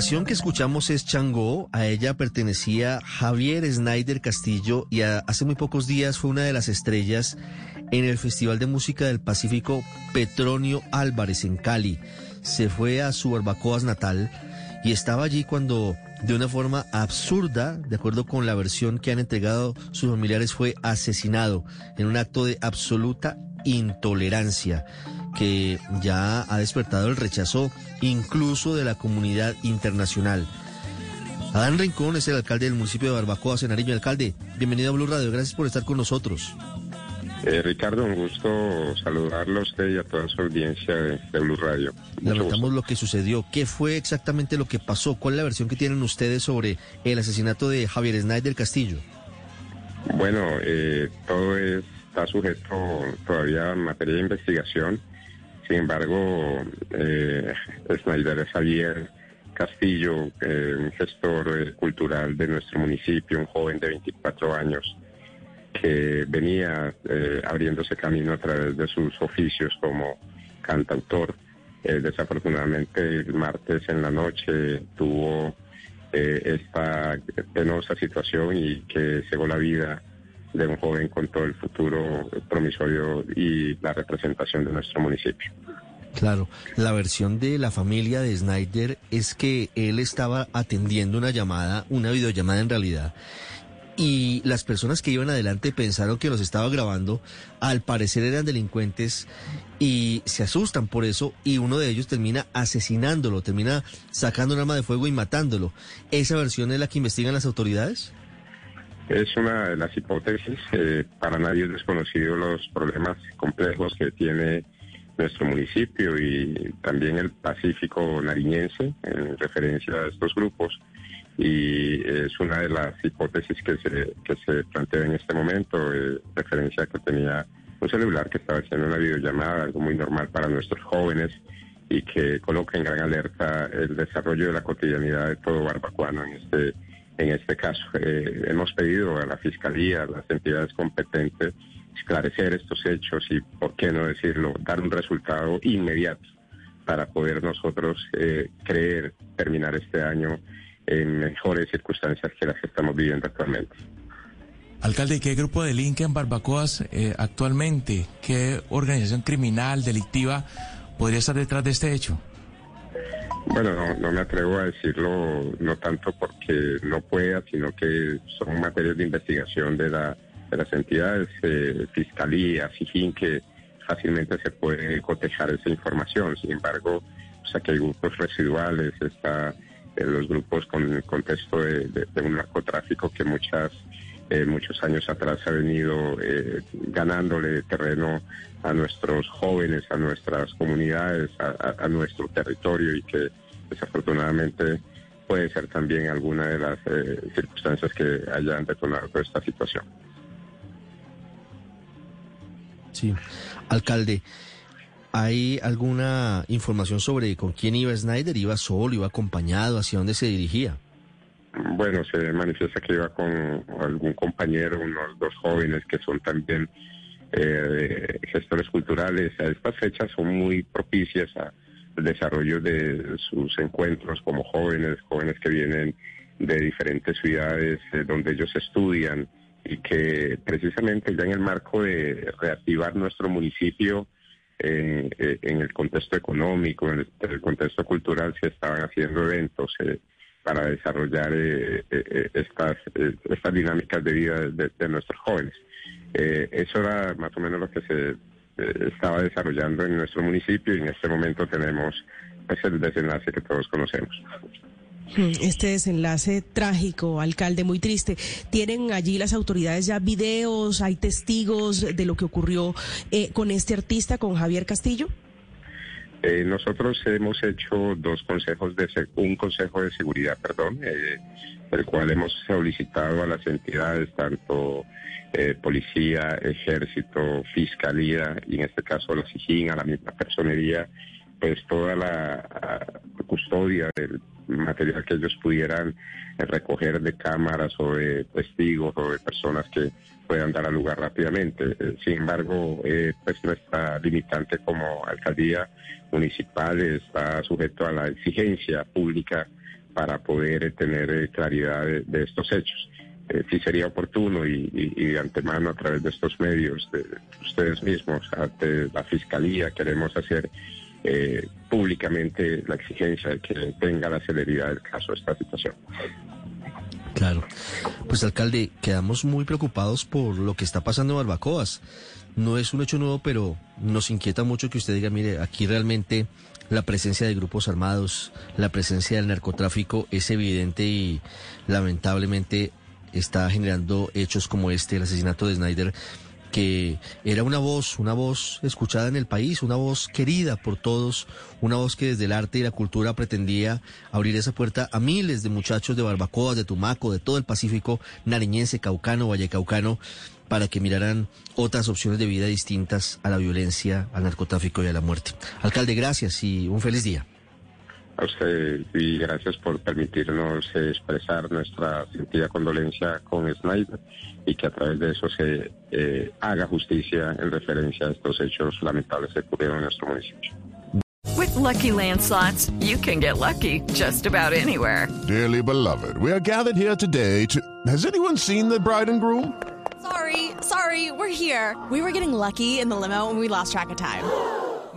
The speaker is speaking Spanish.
Agrupación que escuchamos es Changó, a ella pertenecía Javier Snyder Castillo y hace muy pocos días fue una de las estrellas en el Festival de Música del Pacífico Petronio Álvarez en Cali. Se fue a su barbacoas natal y estaba allí cuando de una forma absurda, de acuerdo con la versión que han entregado sus familiares, fue asesinado en un acto de absoluta intolerancia que ya ha despertado el rechazo incluso de la comunidad internacional. Adán Rincón es el alcalde del municipio de Barbacoa, Cenariño. Alcalde, bienvenido a Blue Radio, gracias por estar con nosotros. Eh, Ricardo, un gusto saludarlo a usted y a toda su audiencia de, Blue Radio. Lamentamos lo que sucedió. ¿Qué fue exactamente lo que pasó? ¿Cuál es la versión que tienen ustedes sobre el asesinato de Javier Snyder Castillo? Bueno, eh, todo está sujeto todavía a materia de investigación. Sin embargo, eh, Snyder Javier Castillo, eh, un gestor eh, cultural de nuestro municipio, un joven de 24 años que venía eh, abriéndose camino a través de sus oficios como cantautor. desafortunadamente el martes en la noche tuvo esta penosa situación y que cegó la vida de un joven con todo el futuro promisorio y la representación de nuestro municipio. Claro, la versión de la familia de Snyder es que él estaba atendiendo una llamada, una videollamada en realidad, y las personas que iban adelante pensaron que los estaba grabando, al parecer eran delincuentes y se asustan por eso y uno de ellos termina asesinándolo, termina sacando un arma de fuego y matándolo. ¿Esa versión es la que investigan las autoridades? Es una de las hipótesis. Eh, para nadie es desconocido los problemas complejos que tiene nuestro municipio y también el Pacífico nariñense en referencia a estos grupos. Y es una de las hipótesis que se, que se plantea en este momento, eh, referencia a que tenía un celular que estaba haciendo una videollamada, algo muy normal para nuestros jóvenes y que coloca en gran alerta el desarrollo de la cotidianidad de todo barbacuano en este en este caso, eh, hemos pedido a la Fiscalía, a las entidades competentes, esclarecer estos hechos y, por qué no decirlo, dar un resultado inmediato para poder nosotros eh, creer terminar este año en mejores circunstancias que las que estamos viviendo actualmente. Alcalde, ¿qué grupo delinque en Barbacoas eh, actualmente? ¿Qué organización criminal, delictiva podría estar detrás de este hecho? Bueno, no, me atrevo a decirlo, no tanto porque no pueda, sino que son materias de investigación de, la, de las entidades, eh, Fiscalía, FIJIN, que fácilmente se puede cotejar esa información. Sin embargo, pues aquí hay grupos residuales, está eh, los grupos con el contexto de, un narcotráfico que muchas eh, muchos años atrás ha venido eh, ganándole terreno a nuestros jóvenes, a nuestras comunidades, a, nuestro territorio y que desafortunadamente puede ser también alguna de las eh, circunstancias que hayan detonado esta situación. Sí, alcalde, ¿hay alguna información sobre con quién iba Snyder? ¿Iba solo, iba acompañado? ¿Hacia dónde se dirigía? Bueno, se manifiesta que iba con algún compañero, unos dos jóvenes que son también eh, gestores culturales. Estas fechas son muy propicias al desarrollo de sus encuentros como jóvenes, jóvenes que vienen de diferentes ciudades eh, donde ellos estudian y que precisamente ya en el marco de reactivar nuestro municipio eh, en el contexto económico, en el, contexto cultural, se estaban haciendo eventos para desarrollar estas, estas dinámicas de vida de, nuestros jóvenes. eso era más o menos lo que se estaba desarrollando en nuestro municipio y en este momento tenemos pues, el desenlace que todos conocemos. Hmm, este desenlace trágico, alcalde, muy triste. ¿Tienen allí las autoridades ya videos, hay testigos de lo que ocurrió eh, con este artista, con Javier Castillo? Eh, nosotros hemos hecho dos consejos de un consejo de seguridad, perdón, eh, el cual hemos solicitado a las entidades, tanto eh, policía, ejército, fiscalía y en este caso la SIGIN, a la misma personería, pues toda la custodia del material que ellos pudieran eh, recoger de cámaras o de testigos o de personas que puedan dar a lugar rápidamente. Eh, sin embargo, eh, pues nuestra limitante como alcaldía municipal está sujeto a la exigencia pública para poder tener claridad de, estos hechos. sí sería oportuno y, de antemano a través de estos medios, de ustedes mismos, ante la Fiscalía, queremos hacer eh, públicamente la exigencia de que tenga la celeridad del caso esta situación. Claro. Pues alcalde, quedamos muy preocupados por lo que está pasando en Barbacoas. No es un hecho nuevo, pero nos inquieta mucho que usted diga, mire, aquí realmente la presencia de grupos armados, la presencia del narcotráfico es evidente y lamentablemente está generando hechos como este, el asesinato de Snyder, que era una voz, una voz escuchada en el país, una voz querida por todos, una voz que desde el arte y la cultura pretendía abrir esa puerta a miles de muchachos de Barbacoa, de Tumaco, de todo el Pacífico nariñense, caucano, vallecaucano, para que miraran otras opciones de vida distintas a la violencia, al narcotráfico y a la muerte. Alcalde, gracias y un feliz día a usted y gracias por permitirnos expresar nuestra sentida condolencia con Snyder y que a través de eso se eh, haga justicia en referencia a estos hechos lamentables que ocurrieron en nuestro municipio. With lucky landslots, you can get lucky just about anywhere. Dearly beloved, we are gathered here today to. Has anyone seen the bride and groom? Sorry, sorry, we're here. We were getting lucky in the limo and we lost track of time.